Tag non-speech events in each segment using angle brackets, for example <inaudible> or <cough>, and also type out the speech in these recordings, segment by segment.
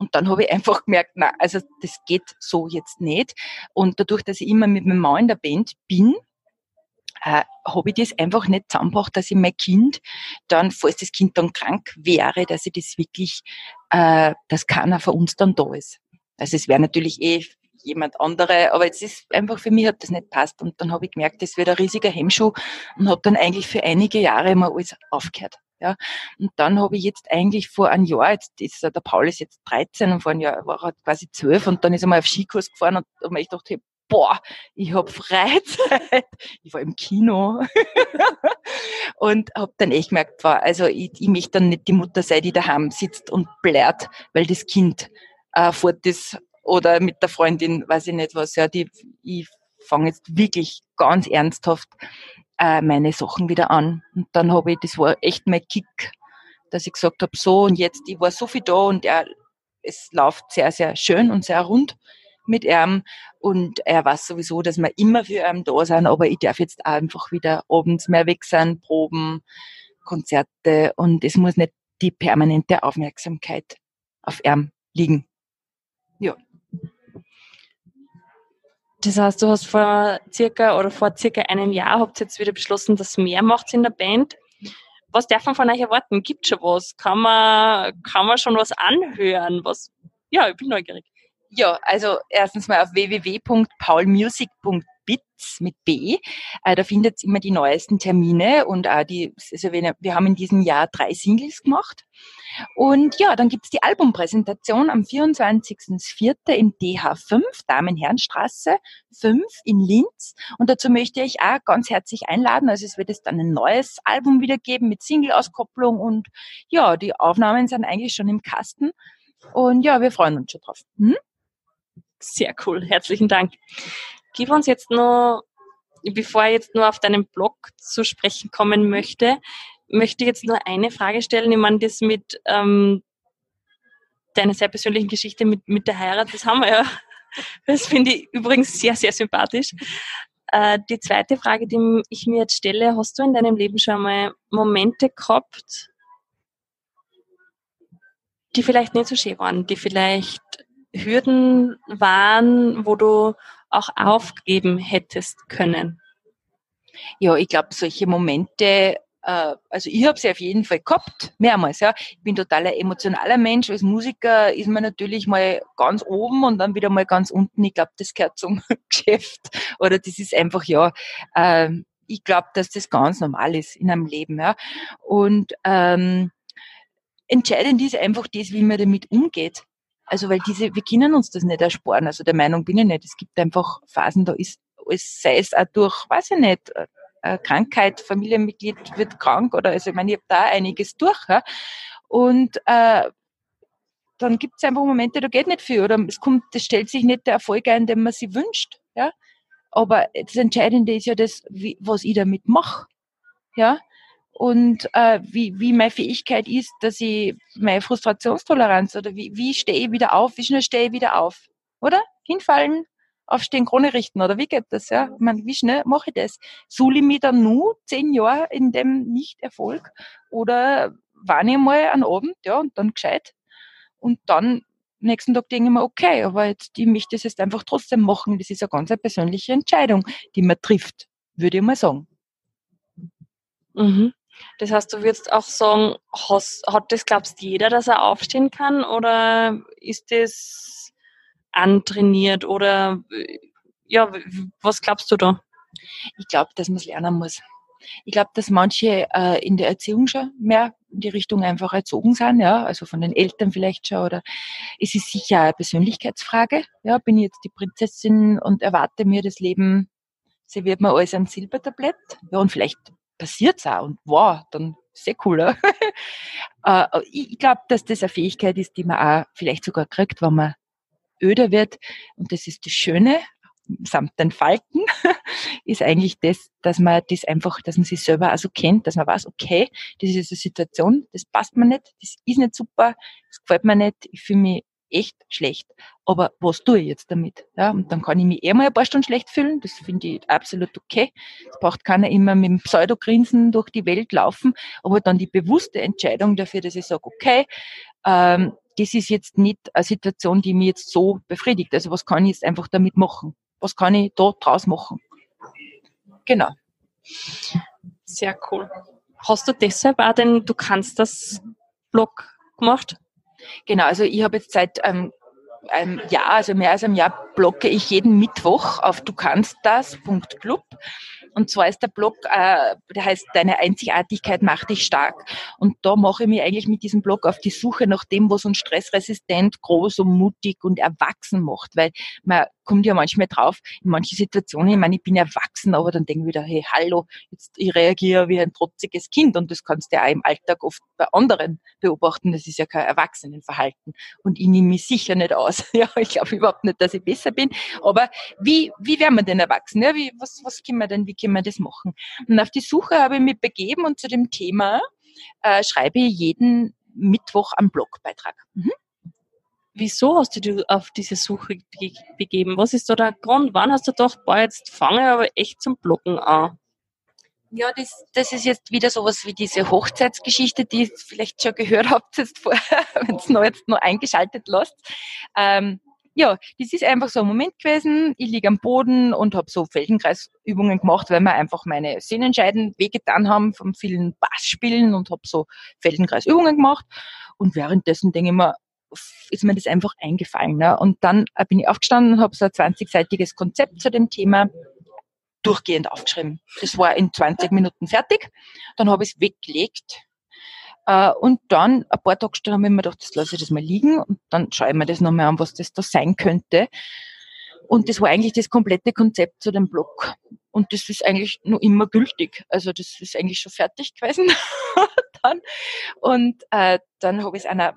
Und dann habe ich einfach gemerkt, na, also das geht so jetzt nicht. Und dadurch, dass ich immer mit meinem Mann in der Band bin, äh, habe ich das einfach nicht zusammengebracht, dass ich mein Kind dann, falls das Kind dann krank wäre, dass ich das wirklich, äh, dass keiner von uns dann da ist. Also es wäre natürlich eh jemand andere, aber jetzt ist einfach für mich hat das nicht passt und dann habe ich gemerkt, das wird ein riesiger Hemmschuh und habe dann eigentlich für einige Jahre mal alles aufgehört. Ja, und dann habe ich jetzt eigentlich vor einem Jahr, jetzt ist der Paul ist jetzt 13 und vor einem Jahr war er quasi 12 und dann ist er mal auf Skikurs gefahren und habe ich gedacht, hey, boah, ich habe Freizeit. <laughs> Ich war im Kino <laughs> und habe dann echt gemerkt, war, also ich, ich möchte dann nicht die Mutter sein, die daheim sitzt und blärt, weil das Kind äh, fort ist oder mit der Freundin, weiß ich nicht was. Ja, die, ich fange jetzt wirklich ganz ernsthaft äh, meine Sachen wieder an. Und dann habe ich, das war echt mein Kick, dass ich gesagt habe, so und jetzt, ich war so viel da und er, es läuft sehr, sehr schön und sehr rund mit ihm und er weiß sowieso, dass wir immer für ihn da sind, aber ich darf jetzt einfach wieder abends mehr weg sein, Proben, Konzerte und es muss nicht die permanente Aufmerksamkeit auf ihm liegen. Ja. Das heißt, du hast vor circa oder vor circa einem Jahr habt jetzt wieder beschlossen, dass mehr macht in der Band. Was darf man von euch erwarten? Gibt schon was? Kann man, kann man schon was anhören? Was? Ja, ich bin neugierig. Ja, also erstens mal auf www.paulmusic.bits mit B. Äh, da findet ihr immer die neuesten Termine und auch die, also wir, haben in diesem Jahr drei Singles gemacht. Und ja, dann gibt's die Albumpräsentation am 24.04. im DH5, Damen-Herrenstraße 5 in Linz. Und dazu möchte ich auch ganz herzlich einladen. Also es wird jetzt dann ein neues Album wieder geben mit Single-Auskopplung und ja, die Aufnahmen sind eigentlich schon im Kasten. Und ja, wir freuen uns schon drauf. Hm? Sehr cool, herzlichen Dank. Gib uns jetzt noch, bevor ich jetzt nur auf deinen Blog zu sprechen kommen möchte, möchte ich jetzt nur eine Frage stellen. Ich meine, das mit ähm, deiner sehr persönlichen Geschichte mit, mit der Heirat, das haben wir ja. <laughs> Das finde ich übrigens sehr, sehr sympathisch. Äh, die zweite Frage, die ich mir jetzt stelle, hast du in deinem Leben schon einmal Momente gehabt, die vielleicht nicht so schön waren, die vielleicht Hürden waren, wo du auch aufgeben hättest können? Ja, ich glaube, solche Momente, äh, also ich habe sie auf jeden Fall gehabt, mehrmals. Ja. Ich bin totaler emotionaler Mensch. Als Musiker ist man natürlich mal ganz oben und dann wieder mal ganz unten. Ich glaube, das gehört zum <laughs> Geschäft. Oder das ist einfach, ja, äh, ich glaube, dass das ganz normal ist in einem Leben. Ja. Und ähm, entscheidend ist einfach das, wie man damit umgeht. Also weil diese, wir können uns das nicht ersparen. Also der Meinung bin ich nicht. Es gibt einfach Phasen, da ist alles, sei es auch durch, weiß ich nicht, äh, Krankheit, Familienmitglied wird krank oder also ich meine, ich habe da einiges durch. Ja? Und äh, dann gibt es einfach Momente, da geht nicht viel oder es kommt, das stellt sich nicht der Erfolg ein, den man sich wünscht. Ja? Aber das Entscheidende ist ja das, wie, was ich damit mache. Ja? Und äh, wie, wie meine Fähigkeit ist, dass ich meine Frustrationstoleranz oder wie, wie stehe ich wieder auf, wie schnell stehe ich wieder auf, oder? Hinfallen, aufstehen, Krone richten, oder wie geht das, ja? Ich wie schnell mache ich das? Suhle ich mich dann nur zehn Jahre in dem Nicht-Erfolg oder warne ich mal an Abend, ja, und dann gescheit und dann nächsten Tag denke ich mir, okay, aber jetzt, ich möchte das jetzt einfach trotzdem machen. Das ist eine ganz persönliche Entscheidung, die man trifft, würde ich mal sagen. Mhm. Das heißt, du würdest auch sagen, hast, hat das, glaubst jeder, dass er aufstehen kann? Oder ist das antrainiert? Oder ja, was glaubst du da? Ich glaube, dass man es lernen muss. Ich glaube, dass manche äh, in der Erziehung schon mehr in die Richtung einfach erzogen sind, ja, also von den Eltern vielleicht schon, oder es ist sicher eine Persönlichkeitsfrage, ja, bin ich jetzt die Prinzessin und erwarte mir das Leben, serviert mir alles am Silbertablett, ja, und vielleicht passiert's auch und wow, dann sehr cool. <laughs> äh, ich glaube, dass das eine Fähigkeit ist, die man auch vielleicht sogar kriegt, wenn man öder wird. Und das ist das Schöne, samt den Falten, <laughs> ist eigentlich das, dass man das einfach, dass man sich selber also kennt, dass man weiß, okay, das ist eine Situation, das passt mir nicht, das ist nicht super, das gefällt mir nicht, ich fühle mich echt schlecht. Aber was tue ich jetzt damit? Ja, und dann kann ich mich eher mal ein paar Stunden schlecht fühlen. Das finde ich absolut okay. Es braucht keiner immer mit dem Pseudogrinsen durch die Welt laufen, aber dann die bewusste Entscheidung dafür, dass ich sage, okay, ähm, das ist jetzt nicht eine Situation, die mir jetzt so befriedigt. Also was kann ich jetzt einfach damit machen? Was kann ich da draus machen? Genau. Sehr cool. Hast du deshalb auch den Du kannst das Blog gemacht? Genau, also ich habe jetzt seit ähm, einem Jahr, also mehr als einem Jahr, blogge ich jeden Mittwoch auf du kannst das.club und zwar ist der Blog, äh, der heißt Deine Einzigartigkeit macht dich stark. Und da mache ich mich eigentlich mit diesem Blog auf die Suche nach dem, was uns stressresistent, groß und mutig und erwachsen macht. Weil man kommt ja manchmal drauf, in manchen Situationen, ich meine, ich bin erwachsen, aber dann denke ich wieder, hey, hallo, jetzt, ich reagiere wie ein trotziges Kind und das kannst du ja auch im Alltag oft bei anderen beobachten. Das ist ja kein Erwachsenenverhalten. Und ich nehme mich sicher nicht aus. <laughs> Ja, ich glaube überhaupt nicht, dass ich besser bin. Aber wie, wie werden wir denn erwachsen? Ja, wie, was, was können wir denn, wie können wir das machen? Und auf die Suche habe ich mich begeben und zu dem Thema äh, schreibe ich jeden Mittwoch einen Blogbeitrag. Mhm. Wieso hast du dich auf diese Suche begeben? Was ist da der Grund? Wann hast du gedacht, boah, jetzt fange ich aber echt zum Bloggen an? Ja, das, das ist jetzt wieder sowas wie diese Hochzeitsgeschichte, die ihr vielleicht schon gehört habt jetzt vorher, <laughs> wenn es noch jetzt noch eingeschaltet lasst. Ähm, ja, das ist einfach so ein Moment gewesen. Ich liege am Boden und habe so Feldenkreisübungen gemacht, weil mir einfach meine Sehnenscheiden wehgetan haben vom vielen Bassspielen und habe so Feldenkreisübungen gemacht. Und währenddessen denke ich mir, ist mir das einfach eingefallen. Ne? Und dann äh, bin ich aufgestanden und habe so ein 20-seitiges Konzept zu dem Thema durchgehend aufgeschrieben. Das war in 20 Minuten fertig. Dann habe ich es weggelegt. Äh, und dann, ein paar Tage später, habe ich mir gedacht, das lasse ich das mal liegen und dann schaue ich mir das nochmal an, was das da sein könnte. Und das war eigentlich das komplette Konzept zu dem Blog. Und das ist eigentlich nur immer gültig. Also das ist eigentlich schon fertig gewesen. <laughs> dann. Und äh, dann habe ich es einer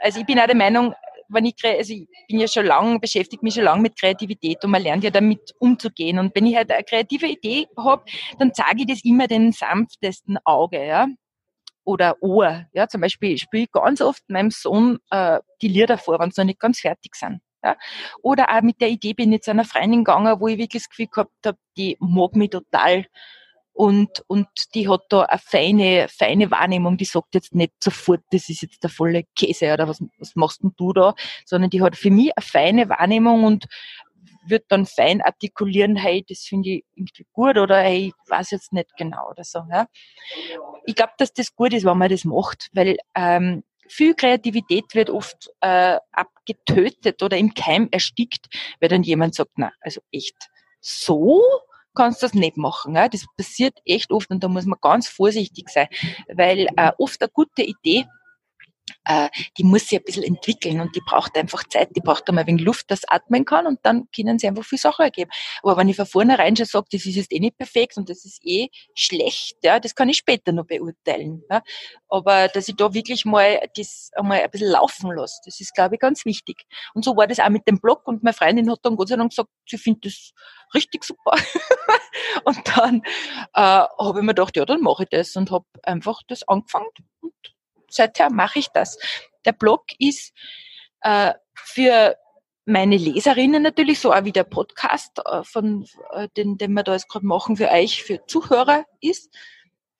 also ich bin auch der Meinung, wenn ich, also ich bin ja schon lange, beschäftige mich schon lange mit Kreativität und man lernt ja damit umzugehen. Und wenn ich halt eine kreative Idee habe, dann zeige ich das immer den sanftesten Auge, ja. Oder Ohr. Ja, zum Beispiel spiele ich ganz oft meinem Sohn äh, die Lieder vor, wenn sie noch nicht ganz fertig sind. Ja. Oder auch mit der Idee bin ich zu einer Freundin gegangen, wo ich wirklich das Gefühl gehabt habe, die mag mich total und, und die hat da eine feine, feine Wahrnehmung, die sagt jetzt nicht sofort, das ist jetzt der volle Käse oder was, was machst denn du da, sondern die hat für mich eine feine Wahrnehmung und wird dann fein artikulieren, hey, das finde ich irgendwie gut oder hey, ich weiß jetzt nicht genau oder so. Ja. Ich glaube, dass das gut ist, wenn man das macht, weil ähm, viel Kreativität wird oft äh, abgetötet oder im Keim erstickt, weil dann jemand sagt, na, also echt, so kannst das nicht machen. Ja? Das passiert echt oft und da muss man ganz vorsichtig sein, weil äh, oft eine gute Idee äh, die muss sich ein bisschen entwickeln und die braucht einfach Zeit, die braucht einmal ein wenig Luft, das atmen kann und dann können sie einfach viel Sachen ergeben. Aber wenn ich von vornherein schon sage, das ist jetzt eh nicht perfekt und das ist eh schlecht, ja, das kann ich später noch beurteilen. Ja. Aber dass ich da wirklich mal das einmal ein bisschen laufen lasse, das ist, glaube ich, ganz wichtig. Und so war das auch mit dem Blog und meine Freundin hat dann Gott sei Dank gesagt, sie findet das richtig super. <laughs> und dann äh, habe ich mir gedacht, ja, dann mache ich das und habe einfach das angefangen und seither mache ich das. Der Blog ist äh, für meine Leserinnen natürlich so auch wie der Podcast, äh, von äh, den, den wir da jetzt gerade machen für euch, für Zuhörer ist.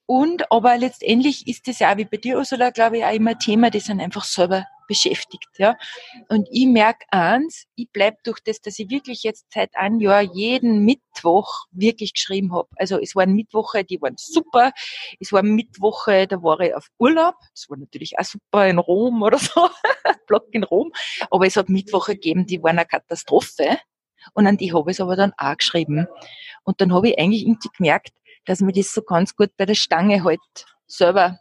Und aber letztendlich ist das ja wie bei dir, Ursula, glaube ich, auch immer Thema, die sind einfach selber beschäftigt. Ja. Und ich merke eins, ich bleib durch das, dass ich wirklich jetzt seit einem Jahr jeden Mittwoch wirklich geschrieben habe. Also es waren Mittwoche, die waren super. Es waren Mittwoche, da war ich auf Urlaub. Das war natürlich auch super in Rom <laughs> oder so. Blog in Rom. Aber es hat Mittwoche gegeben, die waren eine Katastrophe. Und an die habe ich es aber dann auch geschrieben. Und dann habe ich eigentlich irgendwie gemerkt, dass mir das so ganz gut bei der Stange halt selber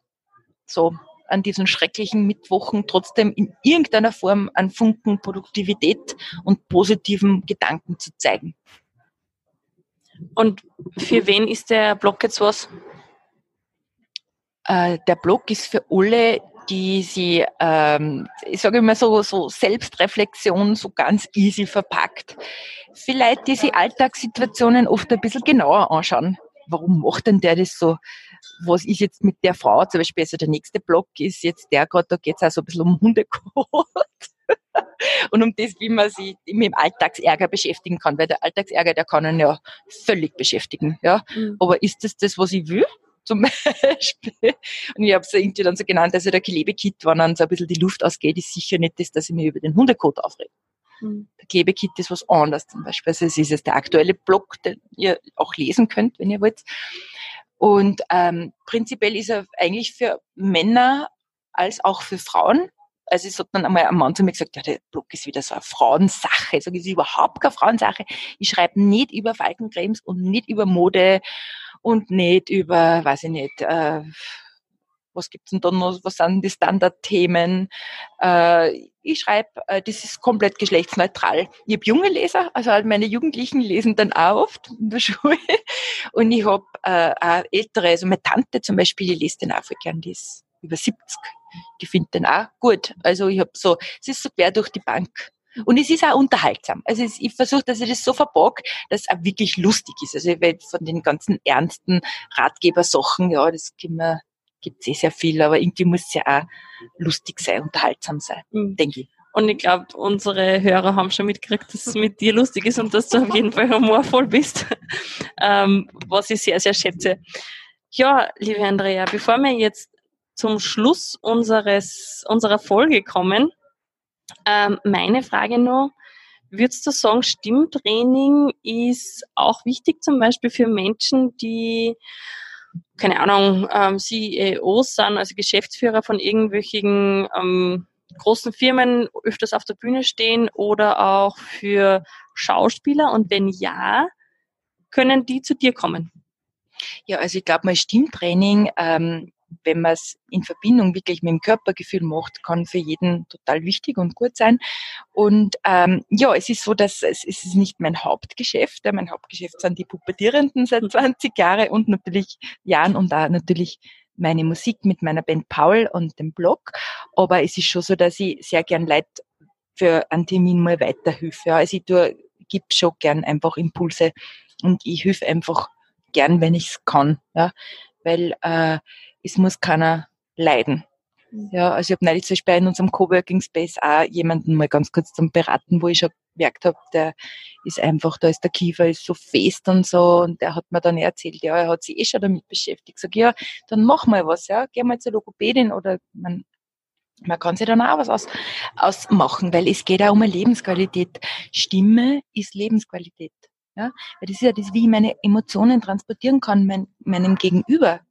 so an diesen schrecklichen Mittwochen trotzdem in irgendeiner Form an Funken Produktivität und positiven Gedanken zu zeigen. Und für wen ist der Blog jetzt was? Äh, der Blog ist für alle, die sie, ähm, ich sage immer so, so Selbstreflexion so ganz easy verpackt. Vielleicht die sie Alltagssituationen oft ein bisschen genauer anschauen. Warum macht denn der das so? Was ist jetzt mit der Frau, zum Beispiel, also der nächste Blog ist jetzt der gerade, da geht es auch so ein bisschen um Hundekot. <laughs> und um das, wie man sich mit dem Alltagsärger beschäftigen kann, weil der Alltagsärger, der kann einen ja völlig beschäftigen, ja. Mhm. Aber ist das das, was ich will? zum Beispiel. Und ich habe es irgendwie dann so genannt, also der Klebekit, wenn dann so ein bisschen die Luft ausgeht, ist sicher nicht das, dass ich mich über den Hundekot aufrege. Mhm. Der Klebekit ist was anderes zum Beispiel. Also es ist jetzt der aktuelle Blog, den ihr auch lesen könnt, wenn ihr wollt. Und ähm, prinzipiell ist er eigentlich für Männer als auch für Frauen. Also es hat dann einmal ein Mann zu mir gesagt, ja, der Blog ist wieder so eine Frauensache. Ich sage, es ist überhaupt keine Frauensache. Ich schreibe nicht über Faltencremes und nicht über Mode und nicht über, weiß ich nicht, äh, was gibt's denn da noch, was sind die Standardthemen? Äh, ich schreibe, äh, das ist komplett geschlechtsneutral. Ich habe junge Leser, also halt meine Jugendlichen lesen dann auch oft in der <laughs> Schule. Und ich habe äh, auch ältere, also meine Tante zum Beispiel, die liest den auch voll gern, die ist über 70. Die findet den auch gut. Also ich habe so, es ist so quer durch die Bank. Und es ist auch unterhaltsam. Also ich versuche, dass ich das so verpacke, dass es auch wirklich lustig ist. Also ich will von den ganzen ernsten Ratgebersachen, ja, das gibt mir gibt es eh sehr viel, aber irgendwie muss es ja auch lustig sein, unterhaltsam sein, mhm. denke ich. Und ich glaube, unsere Hörer haben schon mitgekriegt, dass es mit dir lustig ist und dass du auf jeden Fall humorvoll bist, <laughs> ähm, was ich sehr, sehr schätze. Ja, liebe Andrea, bevor wir jetzt zum Schluss unseres, unserer Folge kommen, ähm, meine Frage noch, würdest du sagen, Stimmtraining ist auch wichtig zum Beispiel für Menschen, die keine Ahnung, ähm, CEOs sind, also Geschäftsführer von irgendwelchen ähm, großen Firmen öfters auf der Bühne stehen oder auch für Schauspieler? Und wenn ja, können die zu dir kommen? Ja, also ich glaube mal Stimmtraining ähm, wenn man es in Verbindung wirklich mit dem Körpergefühl macht, kann für jeden total wichtig und gut sein. Und ähm, ja, es ist so, dass es, es ist nicht mein Hauptgeschäft. Ja, mein Hauptgeschäft sind die Pubertierenden seit <laughs> 20 Jahren und natürlich Jahren und da natürlich meine Musik mit meiner Band Paul und dem Blog. Aber es ist schon so, dass ich sehr gern Leute für einen Termin mal weiterhelfe. Ja. Also ich tue, gebe schon gern einfach Impulse und ich helfe einfach gern, wenn ich es kann. Ja. Weil äh, es muss keiner leiden. Mhm. Ja, also ich habe neulich zum Beispiel in unserem Coworking Space auch jemanden mal ganz kurz zum Beraten, wo ich schon gemerkt habe, der ist einfach, da ist der Kiefer ist so fest und so und der hat mir dann erzählt, ja, er hat sich eh schon damit beschäftigt. Sag ja, dann mach mal was, ja, geh mal zur Logopädin oder man man kann sich dann auch was aus, ausmachen, weil es geht auch um eine Lebensqualität. Stimme ist Lebensqualität. Ja? Weil das ist ja das, wie ich meine Emotionen transportieren kann, mein, meinem Gegenüber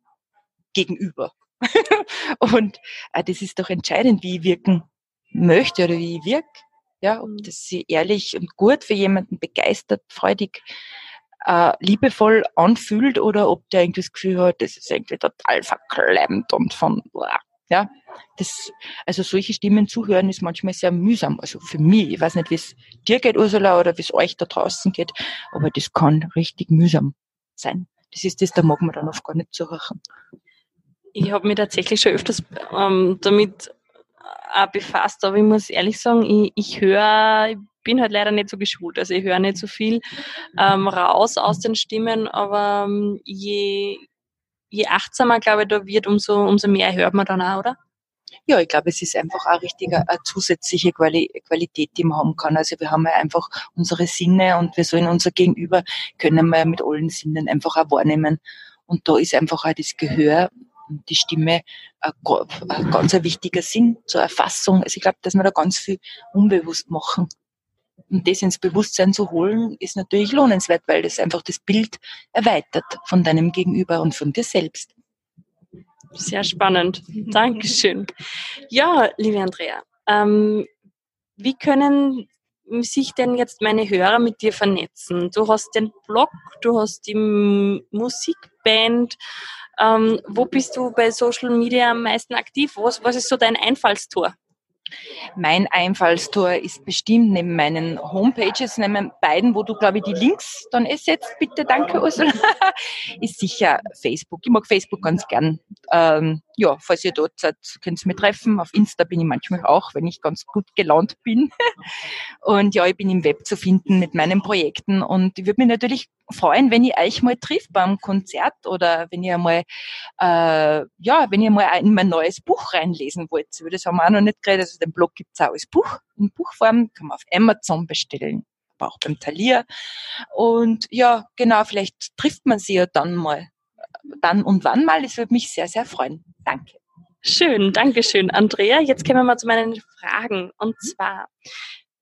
gegenüber. <laughs> und äh, das ist doch entscheidend, wie ich wirken möchte oder wie ich wirke. Ja, ob mhm. das sie ehrlich und gut für jemanden begeistert, freudig, äh, liebevoll anfühlt oder ob der irgendwie das Gefühl hat, das ist irgendwie total verklemmt und von, ja, das, also solche Stimmen zuhören ist manchmal sehr mühsam. Also für mich, ich weiß nicht, wie es dir geht, Ursula, oder wie es euch da draußen geht, aber das kann richtig mühsam sein. Das ist das, da mag man dann oft gar nicht zuhören. Ich habe mich tatsächlich schon öfters ähm, damit auch befasst, aber ich muss ehrlich sagen, ich, ich höre, ich bin halt leider nicht so geschult, also ich höre nicht so viel ähm, raus aus den Stimmen, aber ähm, je, je achtsamer, glaube ich, da wird, umso, umso mehr hört man dann auch, oder? Ja, ich glaube, es ist einfach auch richtig eine, eine zusätzliche Quali Qualität, die man haben kann. Also wir haben ja einfach unsere Sinne und wir sollen unser Gegenüber können wir mit allen Sinnen einfach auch wahrnehmen. Und da ist einfach auch das Gehör die Stimme ein, ganz ein wichtiger Sinn zur Erfassung. Also ich glaube, dass wir da ganz viel unbewusst machen. Und das ins Bewusstsein zu holen, ist natürlich lohnenswert, weil das einfach das Bild erweitert von deinem Gegenüber und von dir selbst. Sehr spannend. <laughs> Dankeschön. Ja, liebe Andrea, ähm, wie können sich denn jetzt meine Hörer mit dir vernetzen? Du hast den Blog, du hast die Musikband, ähm, wo bist du bei Social Media am meisten aktiv? Was, was ist so dein Einfallstor? Mein Einfallstor ist bestimmt neben meinen Homepages, neben beiden, wo du, glaube ich, die Links dann ersetzt, bitte, danke Ursula, <laughs> ist sicher Facebook. Ich mag Facebook ganz gern. Ähm, ja, falls ihr dort seid, könnt ihr mich treffen. Auf Insta bin ich manchmal auch, wenn ich ganz gut gelaunt bin. <laughs> Und ja, ich bin im Web zu finden mit meinen Projekten und ich würde mich natürlich freuen, wenn ich euch mal trifft beim Konzert oder wenn ihr mal, äh, ja, wenn ihr mal in mein neues Buch reinlesen wollt. Das haben wir auch noch nicht geredet. Also den Blog gibt's auch als Buch, in Buchform, kann man auf Amazon bestellen, aber auch beim Talier. Und ja, genau, vielleicht trifft man sie ja dann mal dann und wann mal. Es würde mich sehr, sehr freuen. Danke. Schön, danke schön, Andrea. Jetzt kommen wir mal zu meinen Fragen. Und zwar,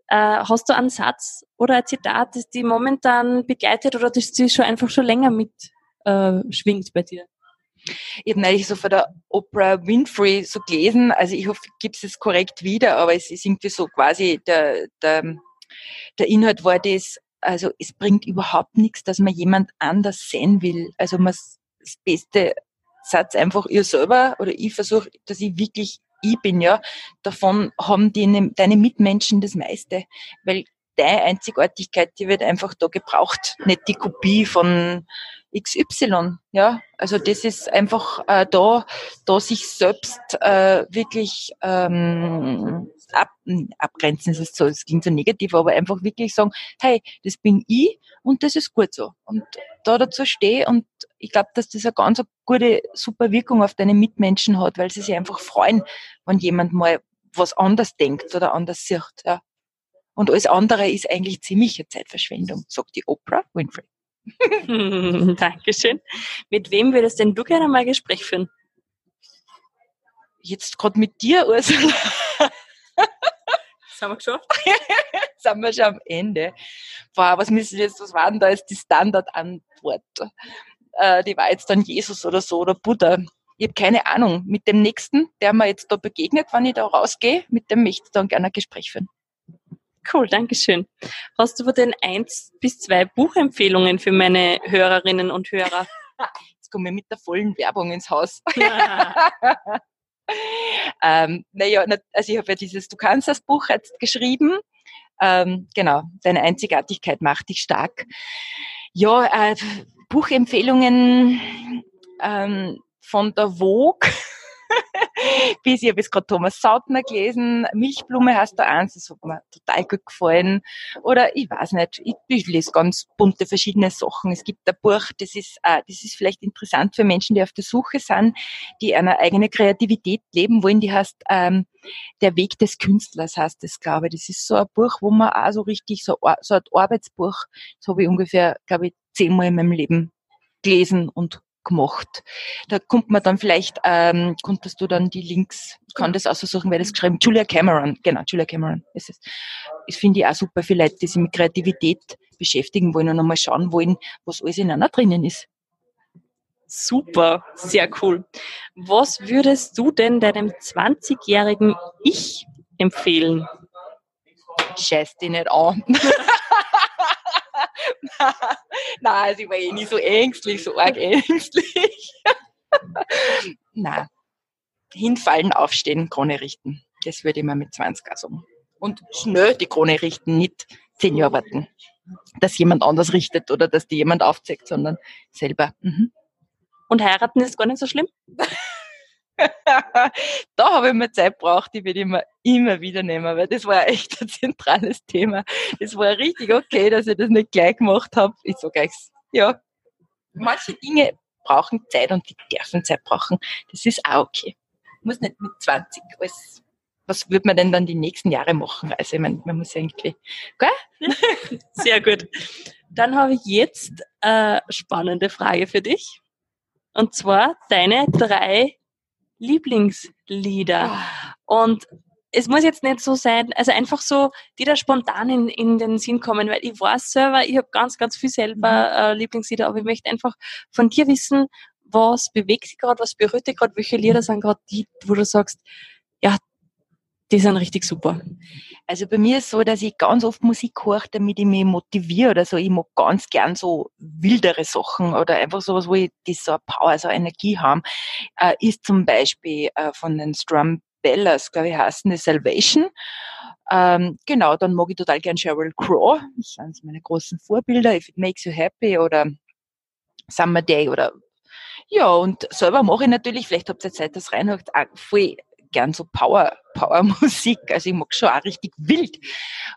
äh, hast du einen Satz oder ein Zitat, das die momentan begleitet oder das die schon einfach schon länger mit äh, schwingt bei dir? Ich habe neulich so von der Oprah Winfrey so gelesen, also ich hoffe, gibt es korrekt wieder, aber es ist irgendwie so quasi der, der, der Inhalt war das, also es bringt überhaupt nichts, dass man jemand anders sehen will. Also man das beste Satz einfach ihr selber oder ich versuche, dass ich wirklich ich bin, ja. Davon haben die, deine Mitmenschen das meiste, weil deine Einzigartigkeit, die wird einfach da gebraucht, nicht die Kopie von XY, ja. Also das ist einfach äh, da, da sich selbst äh, wirklich ähm, ab, abgrenzen, das ist so, das klingt so negativ, aber einfach wirklich sagen, hey, das bin ich und das ist gut so. Und da dazu stehe und ich glaube, dass das eine ganz gute, super Wirkung auf deine Mitmenschen hat, weil sie sich einfach freuen, wenn jemand mal was anders denkt oder anders sieht, ja. Und alles andere ist eigentlich ziemliche Zeitverschwendung, sagt die Oprah Winfrey. <laughs> Dankeschön. Mit wem würdest denn du gerne mal ein Gespräch führen? Jetzt gerade mit dir, Ursula. Das haben wir geschafft. <laughs> sind wir schon am Ende. Boah, was müssen jetzt, was war denn da jetzt die Standardantwort? Äh, die war jetzt dann Jesus oder so oder Buddha. Ich habe keine Ahnung. Mit dem nächsten, der mir jetzt da begegnet, wenn ich da rausgehe, mit dem möchte ich dann gerne ein Gespräch führen. Cool, danke schön. Hast du denn eins bis zwei Buchempfehlungen für meine Hörerinnen und Hörer? <laughs> Jetzt komme ich mit der vollen Werbung ins Haus. <laughs> <laughs> Ähm, naja, also ich habe ja dieses Du kannst das Buch jetzt geschrieben. Ähm, genau, deine Einzigartigkeit macht dich stark. Ja, äh, Buchempfehlungen ähm, von der Vogue <laughs> bis ich habe jetzt gerade Thomas Sautner gelesen, Milchblume hast du eins, das hat mir total gut gefallen. Oder ich weiß nicht, ich, ich lese ganz bunte verschiedene Sachen. Es gibt ein Buch, das ist, äh, das ist vielleicht interessant für Menschen, die auf der Suche sind, die eine eigene Kreativität leben wollen. Die heißt ähm, Der Weg des Künstlers heißt das, glaube ich. Das ist so ein Buch, wo man auch so richtig, so, so ein Arbeitsbuch, das habe ich ungefähr, glaube ich, zehnmal in meinem Leben gelesen und gemacht. Da kommt man dann vielleicht, ähm, konntest du dann die Links, kann das aussuchen, wer das geschrieben Julia Cameron, genau, Julia Cameron ist es. Das finde ich auch super für Leute, die sich mit Kreativität beschäftigen wollen und einmal schauen wollen, was alles in einer drinnen ist. Super, sehr cool. Was würdest du denn deinem 20-jährigen Ich empfehlen? Scheiß dich nicht an. <laughs> Nein, also ich war eh nie so ängstlich, so arg ängstlich. <laughs> Nein. Hinfallen, aufstehen, Krone richten. Das würde ich mir mit 20 auch sagen. Und schnell die Krone richten, nicht zehn Jahre warten, dass jemand anders richtet oder dass die jemand aufzeigt, sondern selber. Mhm. Und heiraten ist gar nicht so schlimm? <laughs> <laughs> da habe ich mir Zeit braucht, die würde ich mir immer wieder nehmen, weil das war echt ein zentrales Thema. Das war richtig okay, dass ich das nicht gleich gemacht habe. Ich sage euch, ja, manche Dinge brauchen Zeit und die dürfen Zeit brauchen. Das ist auch okay. Muss nicht mit 20 alles was wird man denn dann die nächsten Jahre machen? Also ich meine, man muss irgendwie, gell? <laughs> Sehr gut. Dann habe ich jetzt eine spannende Frage für dich. Und zwar deine drei Lieblingslieder. Oh. Und es muss jetzt nicht so sein, also einfach so, die da spontan in, in den Sinn kommen, weil ich weiß selber, ich habe ganz, ganz viel selber mhm. äh, Lieblingslieder, aber ich möchte einfach von dir wissen, was bewegt dich gerade, was berührt dich gerade, welche Lieder sind gerade die, wo du sagst, ja, die sind richtig super. Also bei mir ist so, dass ich ganz oft Musik höre, damit ich mich motiviere oder so. Ich mag ganz gern so wildere Sachen oder einfach sowas, wo ich das so eine Power, so eine Energie haben. Äh, ist zum Beispiel äh, von den Strum Bellas, glaube ich, heißen die Salvation. Ähm, genau, dann mag ich total gern Sheryl Crow. Das sind meine großen Vorbilder. If it makes you happy oder Summer Day oder ja, und selber mache ich natürlich, vielleicht habt ihr Zeit, das reinhört, voll gern so Power, Power-Musik. <laughs> Also ich mag schon auch richtig wild.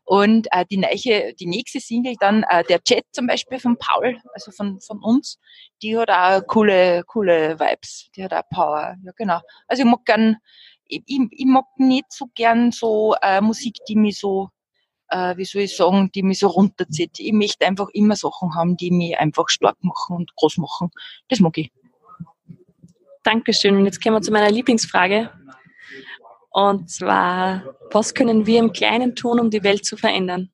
Und äh, die, neiche, die nächste Single dann, äh, der Chat zum Beispiel von Paul, also von, von uns, die hat auch coole, coole Vibes. Die hat auch Power. Ja, genau. Also ich mag gern, ich, ich, ich mag nicht so gern so äh, Musik, die mich so äh, wie soll ich sagen, die mich so runterzieht. Ich möchte einfach immer Sachen haben, die mich einfach stark machen und groß machen. Das mag ich. Dankeschön. Und jetzt kommen wir zu meiner Lieblingsfrage. Und zwar, was können wir im Kleinen tun, um die Welt zu verändern?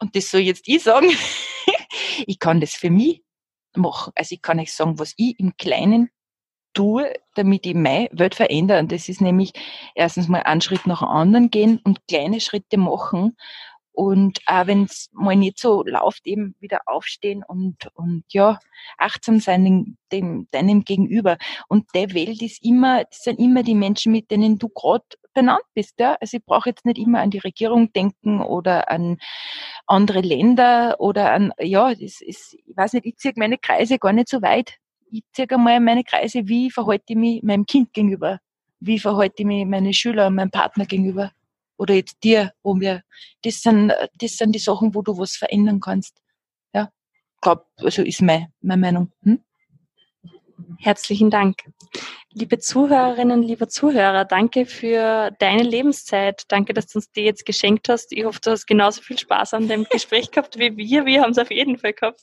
Und das soll jetzt ich sagen. <laughs> ich kann das für mich machen. Also ich kann euch sagen, was ich im Kleinen tue, damit ich meine Welt verändere. Und das ist nämlich erstens mal einen Schritt nach dem anderen gehen und kleine Schritte machen. Und auch wenn es mal nicht so läuft, eben wieder aufstehen und, und ja, achtsam sein dem, dem, deinem Gegenüber. Und der Welt ist immer, das sind immer die Menschen, mit denen du gerade benannt bist. Ja? Also ich brauche jetzt nicht immer an die Regierung denken oder an andere Länder oder an, ja, das ist, ich weiß nicht, ich ziehe meine Kreise gar nicht so weit. Ich ziehe einmal meine Kreise, wie verhalte ich mich meinem Kind gegenüber? Wie verhalte ich mich meine Schüler und meinem Partner gegenüber? Oder jetzt dir, wo wir, das sind, das sind die Sachen, wo du was verändern kannst. Ja, glaub, also ist meine, meine Meinung. Hm? Herzlichen Dank. Liebe Zuhörerinnen, lieber Zuhörer, danke für deine Lebenszeit. Danke, dass du uns die jetzt geschenkt hast. Ich hoffe, du hast genauso viel Spaß an dem Gespräch gehabt wie wir. Wir haben es auf jeden Fall gehabt.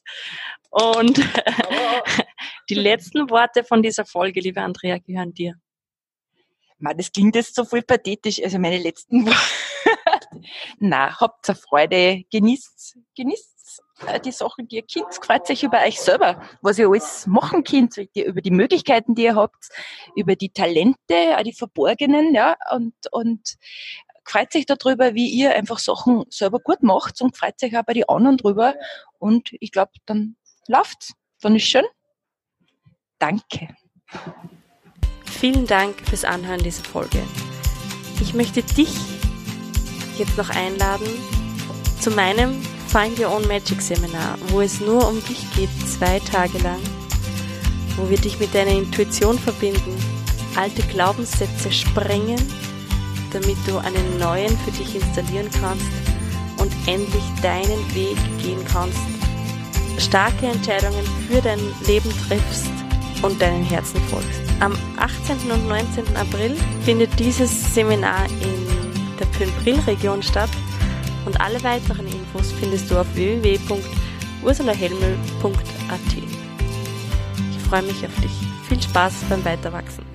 Und <laughs> die letzten Worte von dieser Folge, liebe Andrea, gehören dir. Man, das klingt jetzt so voll pathetisch. Also meine letzten <laughs> Worte. Na, habt eine Freude, genießt, genießt äh, die Sachen, die ihr Kind, freut sich über euch selber, was ihr alles machen könnt, über die Möglichkeiten, die ihr habt, über die Talente, auch die Verborgenen, ja, und, und freut sich darüber, wie ihr einfach Sachen selber gut macht und freut sich auch bei den anderen drüber. Und ich glaube, dann läuft's. Dann ist schön. Danke. Vielen Dank fürs Anhören dieser Folge. Ich möchte dich jetzt noch einladen zu meinem Find Your Own Magic Seminar, wo es nur um dich geht, zwei Tage lang, wo wir dich mit deiner Intuition verbinden, alte Glaubenssätze sprengen, damit du einen neuen für dich installieren kannst und endlich deinen Weg gehen kannst, starke Entscheidungen für dein Leben triffst und deinen Herzen folgst. Am 18. und 19. April findet dieses Seminar in der Pülmbrill-Region statt und alle weiteren Infos findest du auf www.ursulahelmel.at. Ich freue mich auf dich. Viel Spaß beim Weiterwachsen.